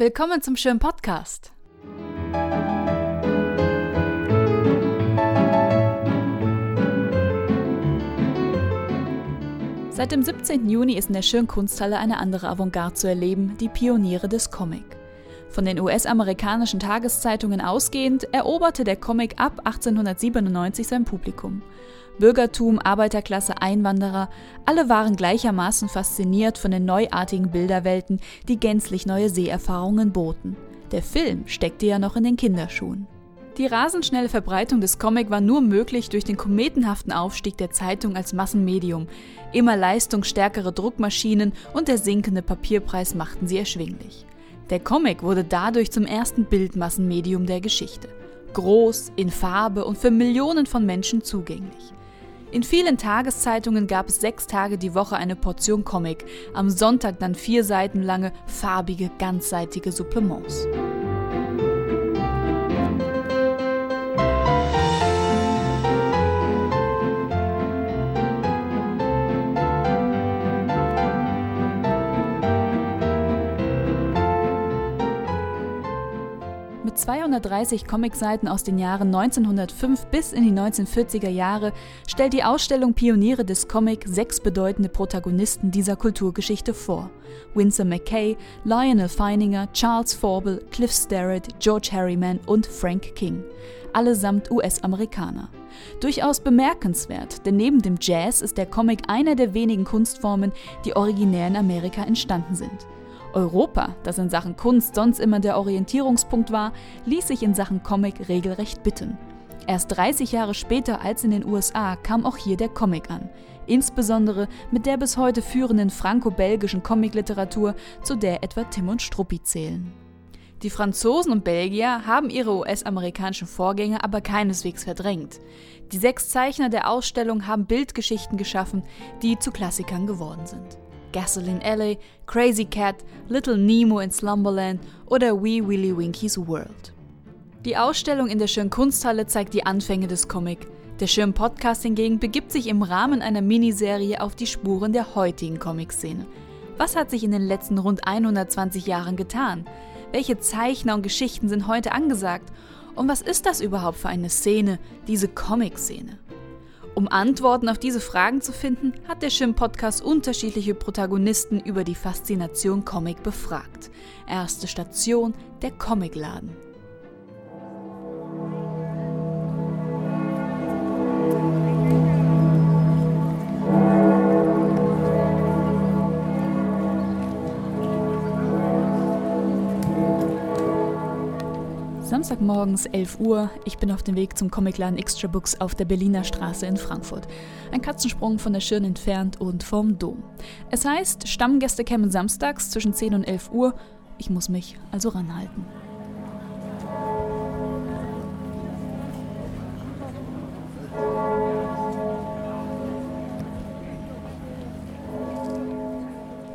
Willkommen zum schönen Podcast. Seit dem 17. Juni ist in der Schirn Kunsthalle eine andere Avantgarde zu erleben, die Pioniere des Comic. Von den US-amerikanischen Tageszeitungen ausgehend eroberte der Comic ab 1897 sein Publikum. Bürgertum, Arbeiterklasse, Einwanderer, alle waren gleichermaßen fasziniert von den neuartigen Bilderwelten, die gänzlich neue Seherfahrungen boten. Der Film steckte ja noch in den Kinderschuhen. Die rasend schnelle Verbreitung des Comic war nur möglich durch den kometenhaften Aufstieg der Zeitung als Massenmedium. Immer leistungsstärkere Druckmaschinen und der sinkende Papierpreis machten sie erschwinglich. Der Comic wurde dadurch zum ersten Bildmassenmedium der Geschichte. Groß, in Farbe und für Millionen von Menschen zugänglich. In vielen Tageszeitungen gab es sechs Tage die Woche eine Portion Comic, am Sonntag dann vier Seiten lange, farbige, ganzseitige Supplements. 230 Comicseiten aus den Jahren 1905 bis in die 1940er Jahre stellt die Ausstellung Pioniere des Comic sechs bedeutende Protagonisten dieser Kulturgeschichte vor. Winsor McKay, Lionel Feininger, Charles Forbel, Cliff Starrett, George Harriman und Frank King. Allesamt US-Amerikaner. Durchaus bemerkenswert, denn neben dem Jazz ist der Comic einer der wenigen Kunstformen, die originär in Amerika entstanden sind. Europa, das in Sachen Kunst sonst immer der Orientierungspunkt war, ließ sich in Sachen Comic regelrecht bitten. Erst 30 Jahre später als in den USA kam auch hier der Comic an, insbesondere mit der bis heute führenden franco-belgischen Comicliteratur, zu der etwa Tim und Struppi zählen. Die Franzosen und Belgier haben ihre US-amerikanischen Vorgänger aber keineswegs verdrängt. Die sechs Zeichner der Ausstellung haben Bildgeschichten geschaffen, die zu Klassikern geworden sind. Gasoline Alley, Crazy Cat, Little Nemo in Slumberland oder Wee Willy Winkies World. Die Ausstellung in der Schirn Kunsthalle zeigt die Anfänge des Comic. Der Schirn Podcast hingegen begibt sich im Rahmen einer Miniserie auf die Spuren der heutigen Comic-Szene. Was hat sich in den letzten rund 120 Jahren getan? Welche Zeichner und Geschichten sind heute angesagt? Und was ist das überhaupt für eine Szene, diese Comic-Szene? Um Antworten auf diese Fragen zu finden, hat der Schirm-Podcast unterschiedliche Protagonisten über die Faszination Comic befragt. Erste Station, der Comicladen. Samstagmorgens 11 Uhr. Ich bin auf dem Weg zum Comicladen Extra Books auf der Berliner Straße in Frankfurt. Ein Katzensprung von der Schirn entfernt und vom Dom. Es heißt, Stammgäste kämen samstags zwischen 10 und 11 Uhr. Ich muss mich also ranhalten.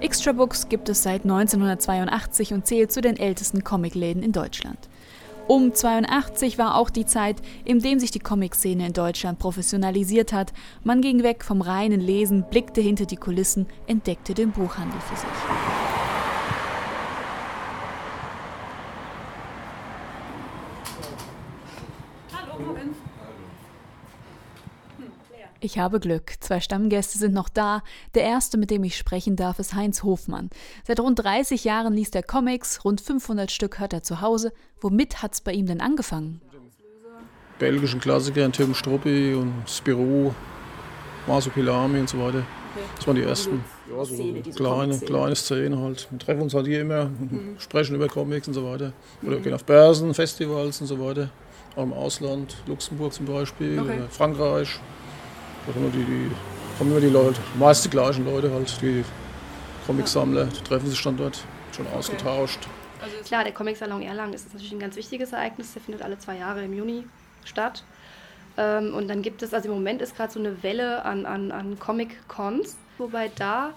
Extra Books gibt es seit 1982 und zählt zu den ältesten Comicläden in Deutschland. Um 82 war auch die Zeit, in dem sich die Comic-Szene in Deutschland professionalisiert hat. Man ging weg vom reinen Lesen, blickte hinter die Kulissen, entdeckte den Buchhandel für sich. Ich habe Glück. Zwei Stammgäste sind noch da. Der erste, mit dem ich sprechen darf, ist Heinz Hofmann. Seit rund 30 Jahren liest er Comics, rund 500 Stück hört er zu Hause. Womit hat es bei ihm denn angefangen? Belgischen Klassiker, Tim Struppi und Spirou, Masopilami und so weiter. Das waren die ersten. Ja, so kleine, kleine Szenen halt. Wir treffen uns halt hier immer, mhm. sprechen über Comics und so weiter. Oder mhm. gehen auf Börsen, Festivals und so weiter. Auch im Ausland, Luxemburg zum Beispiel, okay. Frankreich. Da kommen die, die, kommen immer die Leute, meist die gleichen Leute halt, die Comicsammler, die treffen sich dann dort, schon okay. ausgetauscht. Also klar, der Comic-Salon Erlangen ist natürlich ein ganz wichtiges Ereignis, der findet alle zwei Jahre im Juni statt. Ähm, und dann gibt es, also im Moment ist gerade so eine Welle an, an, an Comic-Cons, wobei da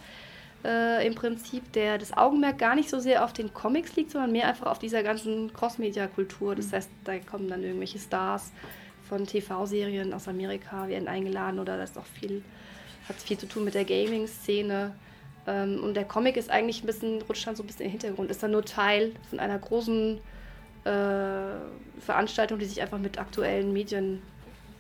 äh, im Prinzip der, das Augenmerk gar nicht so sehr auf den Comics liegt, sondern mehr einfach auf dieser ganzen Cross-Media-Kultur. Das heißt, da kommen dann irgendwelche Stars von TV-Serien aus Amerika werden eingeladen oder das ist auch viel, hat viel zu tun mit der Gaming-Szene. Ähm, und der Comic ist eigentlich ein bisschen, rutscht dann so ein bisschen im Hintergrund, ist dann nur Teil von einer großen äh, Veranstaltung, die sich einfach mit aktuellen Medien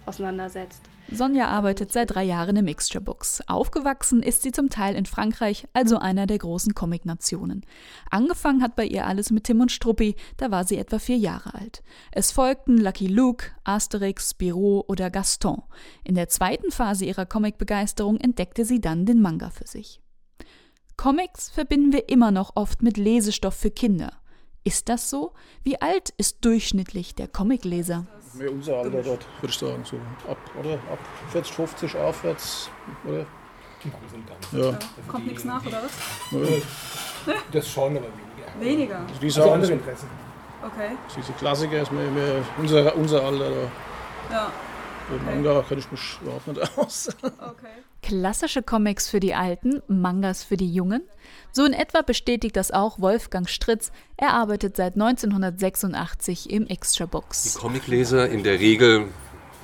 auseinandersetzt. Sonja arbeitet seit drei Jahren im Mixture Books. Aufgewachsen ist sie zum Teil in Frankreich, also einer der großen Comic-Nationen. Angefangen hat bei ihr alles mit Tim und Struppi, da war sie etwa vier Jahre alt. Es folgten Lucky Luke, Asterix, Spirou oder Gaston. In der zweiten Phase ihrer Comic-Begeisterung entdeckte sie dann den Manga für sich. Comics verbinden wir immer noch oft mit Lesestoff für Kinder. Ist das so? Wie alt ist durchschnittlich der Comicleser? Mehr unser Alter dort, würde ich sagen. So ab, oder? ab 40, 50 aufwärts. Oder? Ja. Kommt nichts nach, oder was? Ja. Das schon, aber weniger. Weniger? Also diese also andere Interessen. Okay. Diese Klassiker ist mehr, mehr unser, unser Alter. Da. Ja. Okay. Manga kenne ich mich überhaupt nicht aus. Okay. Klassische Comics für die Alten, Mangas für die Jungen. So in etwa bestätigt das auch Wolfgang Stritz. Er arbeitet seit 1986 im Extra Books. Die Comicleser in der Regel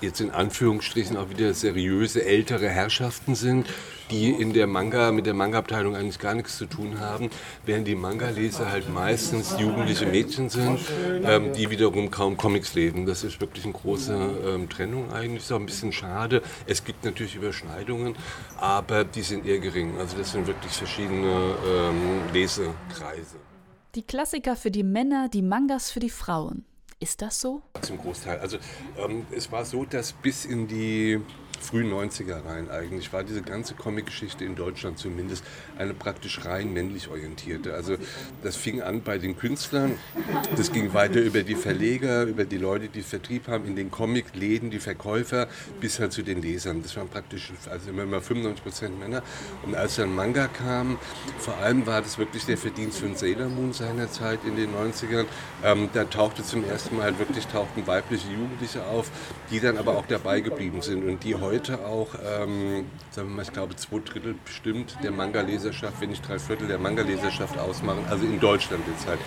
jetzt in Anführungsstrichen auch wieder seriöse ältere Herrschaften sind, die in der Manga, mit der Manga-Abteilung eigentlich gar nichts zu tun haben, während die Manga-Leser halt meistens jugendliche Mädchen sind, ähm, die wiederum kaum Comics lesen. Das ist wirklich eine große ähm, Trennung eigentlich, ist auch ein bisschen schade. Es gibt natürlich Überschneidungen, aber die sind eher gering. Also das sind wirklich verschiedene ähm, Lesekreise. Die Klassiker für die Männer, die Mangas für die Frauen. Ist das so? Zum Großteil. Also ähm, es war so, dass bis in die frühen 90er rein eigentlich war diese ganze Comic-Geschichte in Deutschland zumindest eine praktisch rein männlich orientierte. Also das fing an bei den Künstlern, das ging weiter über die Verleger, über die Leute, die Vertrieb haben, in den Comic-Läden, die Verkäufer, bis halt zu den Lesern. Das waren praktisch, also immer mal 95 Prozent Männer. Und als dann Manga kam, vor allem war das wirklich der Verdienst von Sailor Moon seinerzeit in den 90ern. Ähm, da tauchte zum ersten Mal wirklich tauchten weibliche Jugendliche auf, die dann aber auch dabei geblieben sind und die heute heute auch, ähm, sagen wir mal, ich glaube zwei Drittel bestimmt der Manga-Leserschaft, wenn nicht drei Viertel der Manga-Leserschaft ausmachen, also in Deutschland jetzt halt.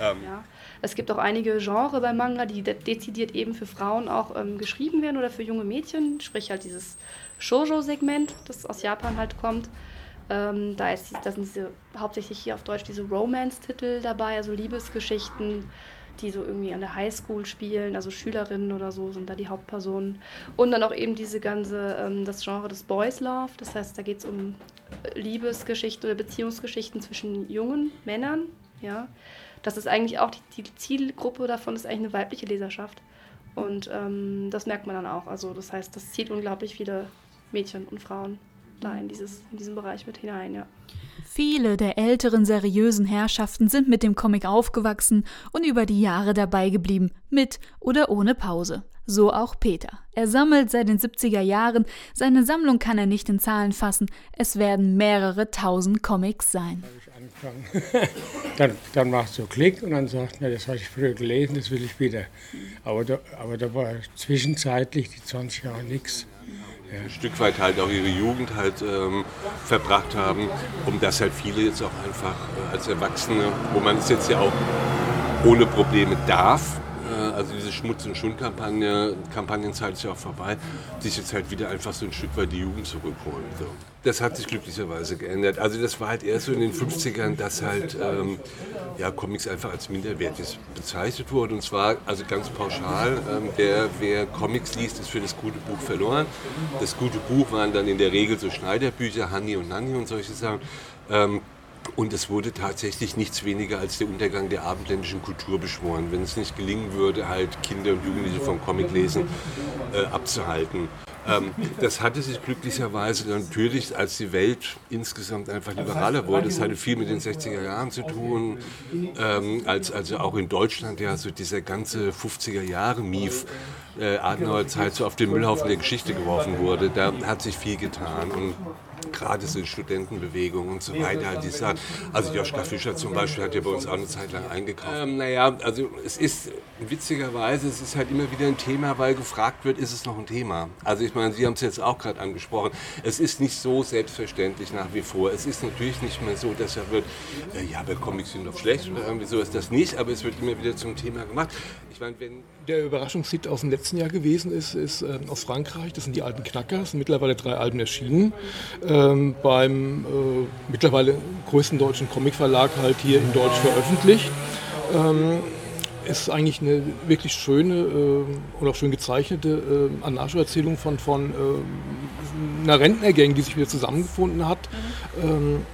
Ähm, ja. Es gibt auch einige Genres bei Manga, die de dezidiert eben für Frauen auch ähm, geschrieben werden oder für junge Mädchen, sprich halt dieses Shoujo-Segment, das aus Japan halt kommt. Ähm, da, ist, da sind diese, hauptsächlich hier auf Deutsch diese Romance-Titel dabei, also Liebesgeschichten die so irgendwie an der Highschool spielen, also Schülerinnen oder so sind da die Hauptpersonen. Und dann auch eben diese ganze, ähm, das Genre des Boys Love, das heißt, da geht es um Liebesgeschichten oder Beziehungsgeschichten zwischen jungen Männern, ja. Das ist eigentlich auch die, die Zielgruppe davon, ist eigentlich eine weibliche Leserschaft. Und ähm, das merkt man dann auch. Also das heißt, das zieht unglaublich viele Mädchen und Frauen da in, dieses, in diesen Bereich mit hinein, ja. Viele der älteren seriösen Herrschaften sind mit dem Comic aufgewachsen und über die Jahre dabei geblieben, mit oder ohne Pause. So auch Peter. Er sammelt seit den 70er Jahren, seine Sammlung kann er nicht in Zahlen fassen, es werden mehrere tausend Comics sein. dann, dann macht so Klick und dann sagt man, das habe ich früher gelesen, das will ich wieder. Aber da, aber da war zwischenzeitlich die 20 Jahre nichts ja. ein Stück weit halt auch ihre Jugend halt ähm, verbracht haben, um das halt viele jetzt auch einfach äh, als Erwachsene, wo man es jetzt ja auch ohne Probleme darf, äh, also diese Schmutz- und Schundkampagne, Kampagnenzeit ist ja auch vorbei, sich jetzt halt wieder einfach so ein Stück weit die Jugend zurückholen. So. Das hat sich glücklicherweise geändert. Also das war halt erst so in den 50ern, dass halt ähm, ja, Comics einfach als minderwertig bezeichnet wurden. Und zwar also ganz pauschal, ähm, der, wer Comics liest, ist für das gute Buch verloren. Das gute Buch waren dann in der Regel so Schneiderbücher, Hanni und Nanni und solche Sachen. Ähm, und es wurde tatsächlich nichts weniger als der Untergang der abendländischen Kultur beschworen, wenn es nicht gelingen würde, halt Kinder und Jugendliche vom Comiclesen äh, abzuhalten. Ähm, das hatte sich glücklicherweise natürlich, als die Welt insgesamt einfach liberaler wurde, es hatte viel mit den 60er Jahren zu tun, ähm, als also auch in Deutschland ja so dieser ganze 50er Jahre Mief äh, Adenauer Zeit so auf den Müllhaufen der Geschichte geworfen wurde. Da hat sich viel getan. Und gerade so Studentenbewegung und so weiter, die sagen, also Joschka Fischer zum Beispiel hat ja bei uns auch eine Zeit lang eingekauft. Ähm, naja, also es ist witzigerweise, es ist halt immer wieder ein Thema, weil gefragt wird, ist es noch ein Thema? Also ich meine, Sie haben es jetzt auch gerade angesprochen, es ist nicht so selbstverständlich nach wie vor. Es ist natürlich nicht mehr so, dass er wird, äh, ja, aber Comics sind doch schlecht oder irgendwie so ist das nicht, aber es wird immer wieder zum Thema gemacht. Ich meine, wenn der Überraschungshit aus dem letzten Jahr gewesen ist, ist äh, aus Frankreich, das sind die alten Knacker, es sind mittlerweile drei Alben erschienen. Äh, ähm, beim äh, mittlerweile größten deutschen Comicverlag halt hier in Deutsch veröffentlicht. Ähm, ist eigentlich eine wirklich schöne äh, und auch schön gezeichnete äh, Anarcho-Erzählung von, von äh, einer Rentnergang, die sich wieder zusammengefunden hat. Mhm. Ähm,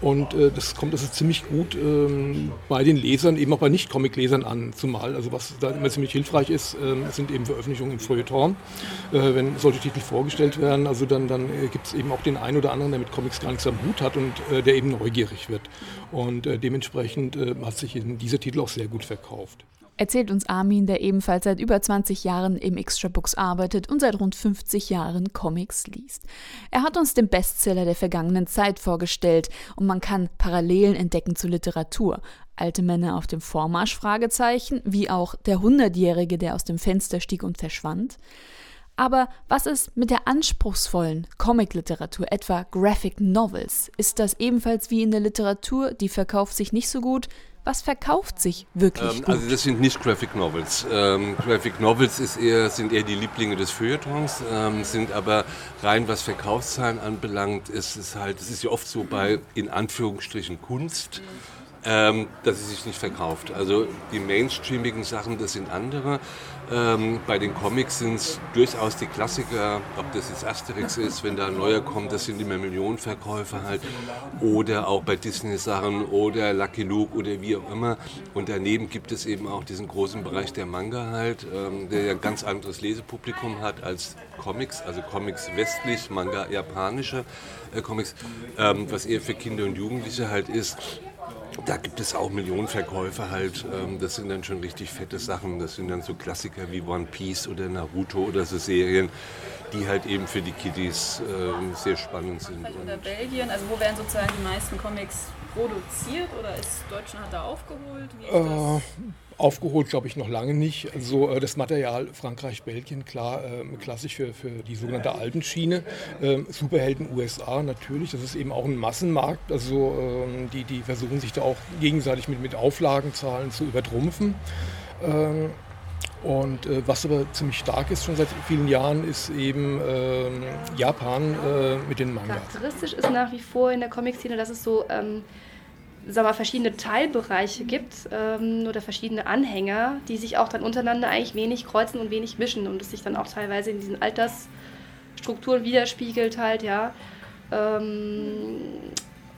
und äh, das kommt also ziemlich gut ähm, bei den Lesern, eben auch bei Nicht-Comic-Lesern an, zumal. Also was da immer ziemlich hilfreich ist, ähm, sind eben Veröffentlichungen im Feuilleton. Äh, wenn solche Titel vorgestellt werden, also dann, dann äh, gibt es eben auch den einen oder anderen, der mit Comics gar nichts am Hut hat und äh, der eben neugierig wird. Und äh, dementsprechend äh, hat sich dieser Titel auch sehr gut verkauft erzählt uns Armin, der ebenfalls seit über 20 Jahren im Extra Books arbeitet und seit rund 50 Jahren Comics liest. Er hat uns den Bestseller der vergangenen Zeit vorgestellt und man kann Parallelen entdecken zur Literatur. Alte Männer auf dem Vormarsch Fragezeichen, wie auch der Hundertjährige, der aus dem Fenster stieg und verschwand. Aber was ist mit der anspruchsvollen Comicliteratur, etwa Graphic Novels? Ist das ebenfalls wie in der Literatur, die verkauft sich nicht so gut? Was verkauft sich wirklich ähm, gut? Also das sind nicht Graphic Novels. Ähm, Graphic Novels eher, sind eher die Lieblinge des Feuilletons, ähm, sind aber rein was Verkaufszahlen anbelangt, ist es halt, es ist ja oft so bei in Anführungsstrichen Kunst. Mhm ähm, dass sie sich nicht verkauft. Also die mainstreamigen Sachen, das sind andere. Ähm, bei den Comics sind es durchaus die Klassiker, ob das jetzt Asterix ist, wenn da ein neuer kommt, das sind immer Millionenverkäufe halt. Oder auch bei Disney-Sachen oder Lucky Luke oder wie auch immer. Und daneben gibt es eben auch diesen großen Bereich der Manga halt, ähm, der ja ein ganz anderes Lesepublikum hat als Comics, also Comics westlich, Manga japanische äh, Comics, ähm, was eher für Kinder und Jugendliche halt ist. Da gibt es auch Millionenverkäufe halt. Ähm, das sind dann schon richtig fette Sachen. Das sind dann so Klassiker wie One Piece oder Naruto oder so Serien, die halt eben für die Kiddies ähm, sehr spannend sind. Oder Belgien, also wo werden sozusagen die meisten Comics produziert oder ist Deutschland hat da aufgeholt? Äh, Aufgeholt glaube ich noch lange nicht. Also äh, das Material Frankreich, Belgien, klar, äh, klassisch für, für die sogenannte alten Schiene. Äh, Superhelden USA natürlich, das ist eben auch ein Massenmarkt. Also ähm, die, die versuchen sich da auch gegenseitig mit, mit Auflagenzahlen zu übertrumpfen. Und äh, was aber ziemlich stark ist schon seit vielen Jahren, ist eben äh, Japan äh, mit den Manga. Charakteristisch ist nach wie vor in der Comic-Szene, dass es so ähm, sag mal, verschiedene Teilbereiche gibt ähm, oder verschiedene Anhänger, die sich auch dann untereinander eigentlich wenig kreuzen und wenig mischen und es sich dann auch teilweise in diesen Altersstrukturen widerspiegelt halt, ja. Ähm,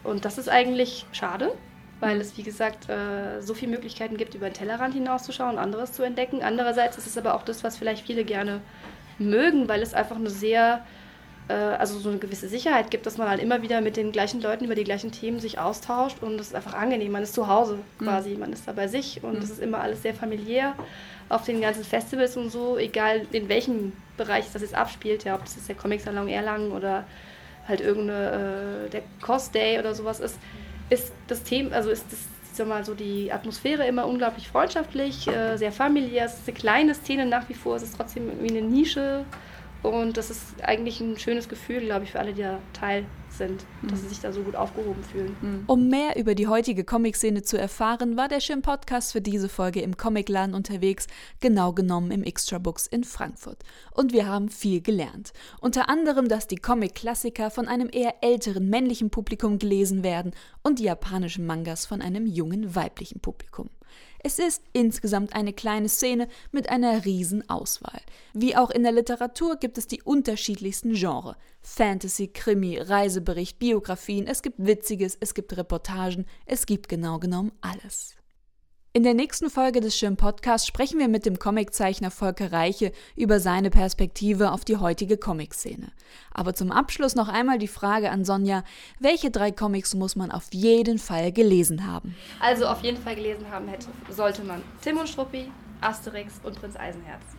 und das ist eigentlich schade, weil es, wie gesagt, äh, so viele Möglichkeiten gibt, über den Tellerrand hinauszuschauen, anderes zu entdecken. Andererseits ist es aber auch das, was vielleicht viele gerne mögen, weil es einfach eine sehr äh, also so eine gewisse Sicherheit gibt, dass man halt immer wieder mit den gleichen Leuten über die gleichen Themen sich austauscht und es ist einfach angenehm. Man ist zu Hause quasi, mhm. man ist da bei sich und es mhm. ist immer alles sehr familiär auf den ganzen Festivals und so, egal in welchem Bereich das jetzt abspielt, ja, ob das jetzt der Comic-Salon Erlangen oder halt irgendeine, äh, der Cost Day oder sowas ist, ist das Thema, also ist das sag mal so die Atmosphäre immer unglaublich freundschaftlich, äh, sehr familiär. Es ist eine kleine Szene nach wie vor, es ist trotzdem irgendwie eine Nische und das ist eigentlich ein schönes Gefühl, glaube ich, für alle, die da Teil sind, mhm. dass sie sich da so gut aufgehoben fühlen. Mhm. Um mehr über die heutige Comic-Szene zu erfahren, war der Schirm Podcast für diese Folge im Comicladen unterwegs, genau genommen im Extra Books in Frankfurt. Und wir haben viel gelernt. Unter anderem, dass die Comic-Klassiker von einem eher älteren männlichen Publikum gelesen werden und die japanischen Mangas von einem jungen weiblichen Publikum. Es ist insgesamt eine kleine Szene mit einer riesen Auswahl. Wie auch in der Literatur gibt es die unterschiedlichsten Genres. Fantasy, Krimi, Reisebericht, Biografien, es gibt Witziges, es gibt Reportagen, es gibt genau genommen alles. In der nächsten Folge des Schirm Podcasts sprechen wir mit dem Comiczeichner Volker Reiche über seine Perspektive auf die heutige Comic-Szene. Aber zum Abschluss noch einmal die Frage an Sonja: Welche drei Comics muss man auf jeden Fall gelesen haben? Also auf jeden Fall gelesen haben hätte, sollte man Tim und Struppi, Asterix und Prinz Eisenherz.